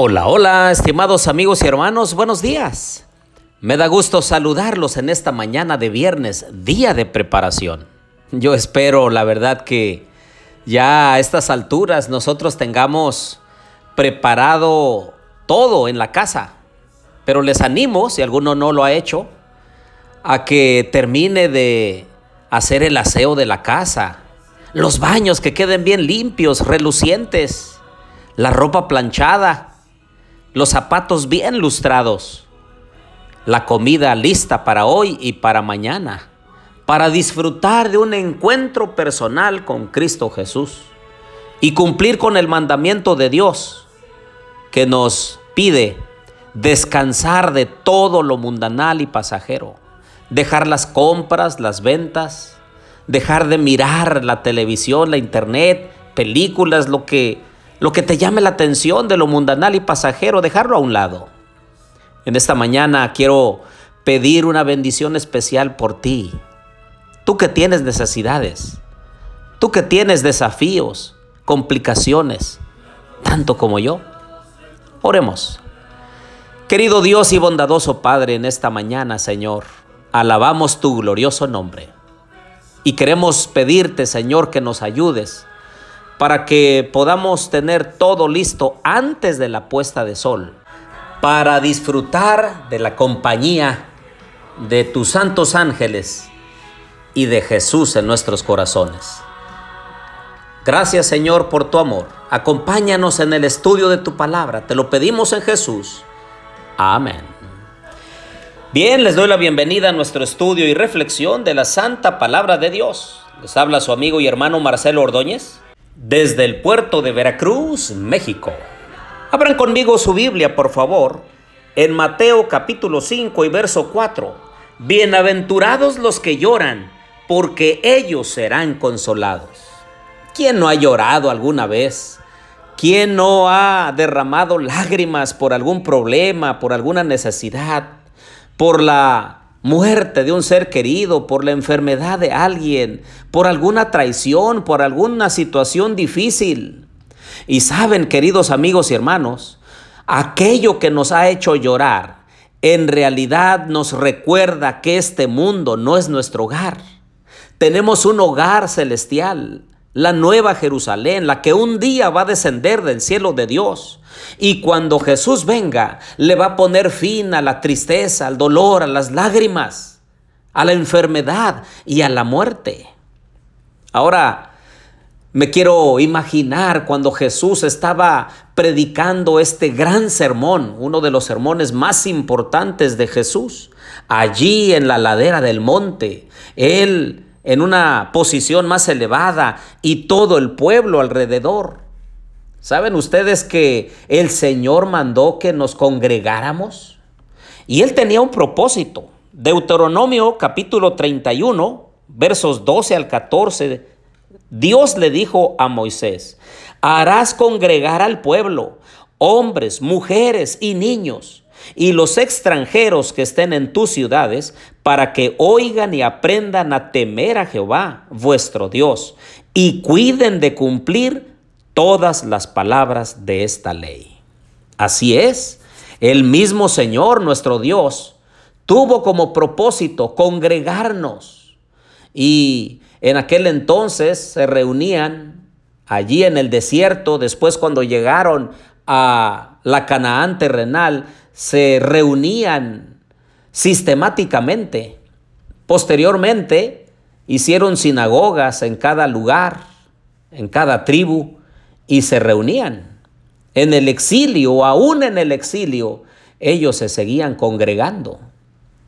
Hola, hola, estimados amigos y hermanos, buenos días. Me da gusto saludarlos en esta mañana de viernes, día de preparación. Yo espero, la verdad, que ya a estas alturas nosotros tengamos preparado todo en la casa. Pero les animo, si alguno no lo ha hecho, a que termine de hacer el aseo de la casa, los baños que queden bien limpios, relucientes, la ropa planchada los zapatos bien lustrados, la comida lista para hoy y para mañana, para disfrutar de un encuentro personal con Cristo Jesús y cumplir con el mandamiento de Dios que nos pide descansar de todo lo mundanal y pasajero, dejar las compras, las ventas, dejar de mirar la televisión, la internet, películas, lo que lo que te llame la atención de lo mundanal y pasajero, dejarlo a un lado. En esta mañana quiero pedir una bendición especial por ti. Tú que tienes necesidades, tú que tienes desafíos, complicaciones, tanto como yo. Oremos. Querido Dios y bondadoso Padre, en esta mañana, Señor, alabamos tu glorioso nombre. Y queremos pedirte, Señor, que nos ayudes para que podamos tener todo listo antes de la puesta de sol, para disfrutar de la compañía de tus santos ángeles y de Jesús en nuestros corazones. Gracias Señor por tu amor. Acompáñanos en el estudio de tu palabra. Te lo pedimos en Jesús. Amén. Bien, les doy la bienvenida a nuestro estudio y reflexión de la santa palabra de Dios. Les habla su amigo y hermano Marcelo Ordóñez desde el puerto de Veracruz, México. Abran conmigo su Biblia, por favor, en Mateo capítulo 5 y verso 4. Bienaventurados los que lloran, porque ellos serán consolados. ¿Quién no ha llorado alguna vez? ¿Quién no ha derramado lágrimas por algún problema, por alguna necesidad, por la muerte de un ser querido, por la enfermedad de alguien, por alguna traición, por alguna situación difícil. Y saben, queridos amigos y hermanos, aquello que nos ha hecho llorar, en realidad nos recuerda que este mundo no es nuestro hogar. Tenemos un hogar celestial, la nueva Jerusalén, la que un día va a descender del cielo de Dios. Y cuando Jesús venga, le va a poner fin a la tristeza, al dolor, a las lágrimas, a la enfermedad y a la muerte. Ahora, me quiero imaginar cuando Jesús estaba predicando este gran sermón, uno de los sermones más importantes de Jesús, allí en la ladera del monte. Él en una posición más elevada y todo el pueblo alrededor. ¿Saben ustedes que el Señor mandó que nos congregáramos? Y Él tenía un propósito. Deuteronomio capítulo 31, versos 12 al 14, Dios le dijo a Moisés, harás congregar al pueblo, hombres, mujeres y niños y los extranjeros que estén en tus ciudades, para que oigan y aprendan a temer a Jehová, vuestro Dios, y cuiden de cumplir todas las palabras de esta ley. Así es, el mismo Señor, nuestro Dios, tuvo como propósito congregarnos. Y en aquel entonces se reunían allí en el desierto, después cuando llegaron a la Canaán terrenal, se reunían sistemáticamente. Posteriormente hicieron sinagogas en cada lugar, en cada tribu, y se reunían. En el exilio, aún en el exilio, ellos se seguían congregando.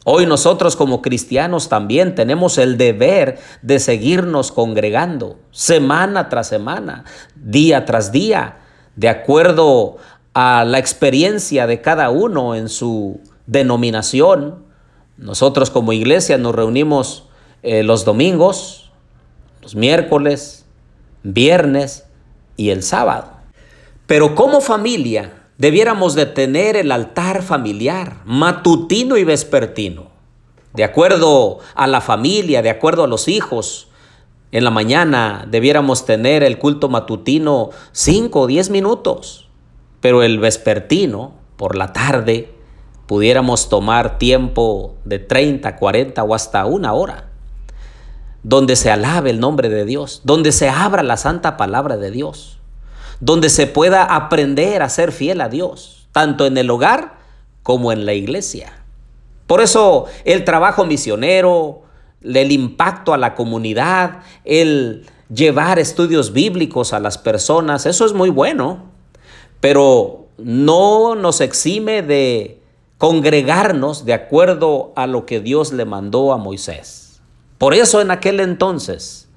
Hoy nosotros como cristianos también tenemos el deber de seguirnos congregando semana tras semana, día tras día, de acuerdo a la experiencia de cada uno en su denominación. Nosotros como iglesia nos reunimos eh, los domingos, los miércoles, viernes y el sábado. Pero como familia debiéramos de tener el altar familiar, matutino y vespertino. De acuerdo a la familia, de acuerdo a los hijos, en la mañana debiéramos tener el culto matutino 5 o 10 minutos. Pero el vespertino, por la tarde, pudiéramos tomar tiempo de 30, 40 o hasta una hora, donde se alabe el nombre de Dios, donde se abra la santa palabra de Dios, donde se pueda aprender a ser fiel a Dios, tanto en el hogar como en la iglesia. Por eso el trabajo misionero, el impacto a la comunidad, el llevar estudios bíblicos a las personas, eso es muy bueno, pero no nos exime de congregarnos de acuerdo a lo que Dios le mandó a Moisés. Por eso en aquel entonces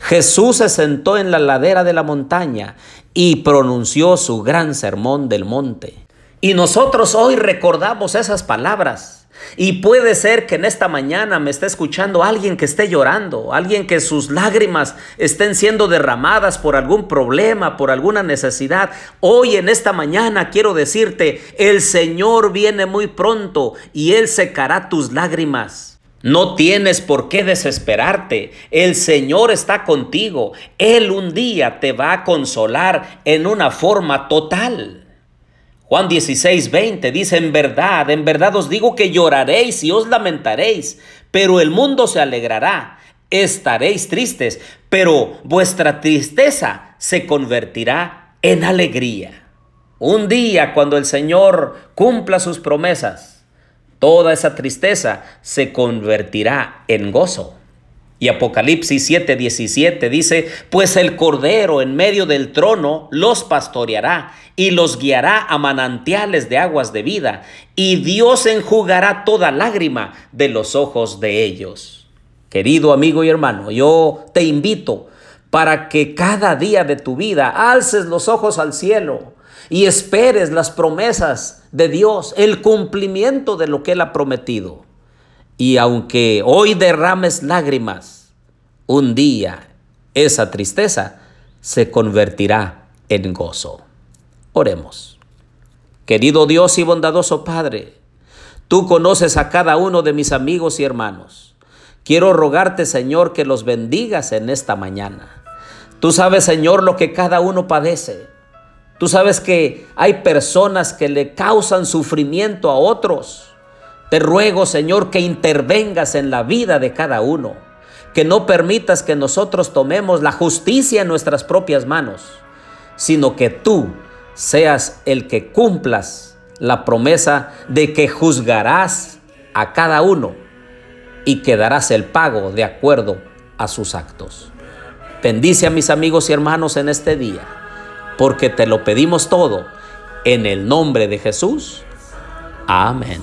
Jesús se sentó en la ladera de la montaña y pronunció su gran sermón del monte. Y nosotros hoy recordamos esas palabras y puede ser que en esta mañana me esté escuchando alguien que esté llorando, alguien que sus lágrimas estén siendo derramadas por algún problema, por alguna necesidad. Hoy en esta mañana quiero decirte, el Señor viene muy pronto y Él secará tus lágrimas. No tienes por qué desesperarte. El Señor está contigo. Él un día te va a consolar en una forma total. Juan 16, 20 dice, en verdad, en verdad os digo que lloraréis y os lamentaréis, pero el mundo se alegrará. Estaréis tristes, pero vuestra tristeza se convertirá en alegría. Un día cuando el Señor cumpla sus promesas, toda esa tristeza se convertirá en gozo. Y Apocalipsis 7:17 dice, pues el Cordero en medio del trono los pastoreará y los guiará a manantiales de aguas de vida, y Dios enjugará toda lágrima de los ojos de ellos. Querido amigo y hermano, yo te invito para que cada día de tu vida alces los ojos al cielo y esperes las promesas de Dios, el cumplimiento de lo que Él ha prometido. Y aunque hoy derrames lágrimas, un día esa tristeza se convertirá en gozo. Oremos. Querido Dios y bondadoso Padre, tú conoces a cada uno de mis amigos y hermanos. Quiero rogarte, Señor, que los bendigas en esta mañana. Tú sabes, Señor, lo que cada uno padece. Tú sabes que hay personas que le causan sufrimiento a otros. Te ruego, Señor, que intervengas en la vida de cada uno, que no permitas que nosotros tomemos la justicia en nuestras propias manos, sino que tú seas el que cumplas la promesa de que juzgarás a cada uno y que darás el pago de acuerdo a sus actos. Bendice a mis amigos y hermanos en este día, porque te lo pedimos todo en el nombre de Jesús. Amén.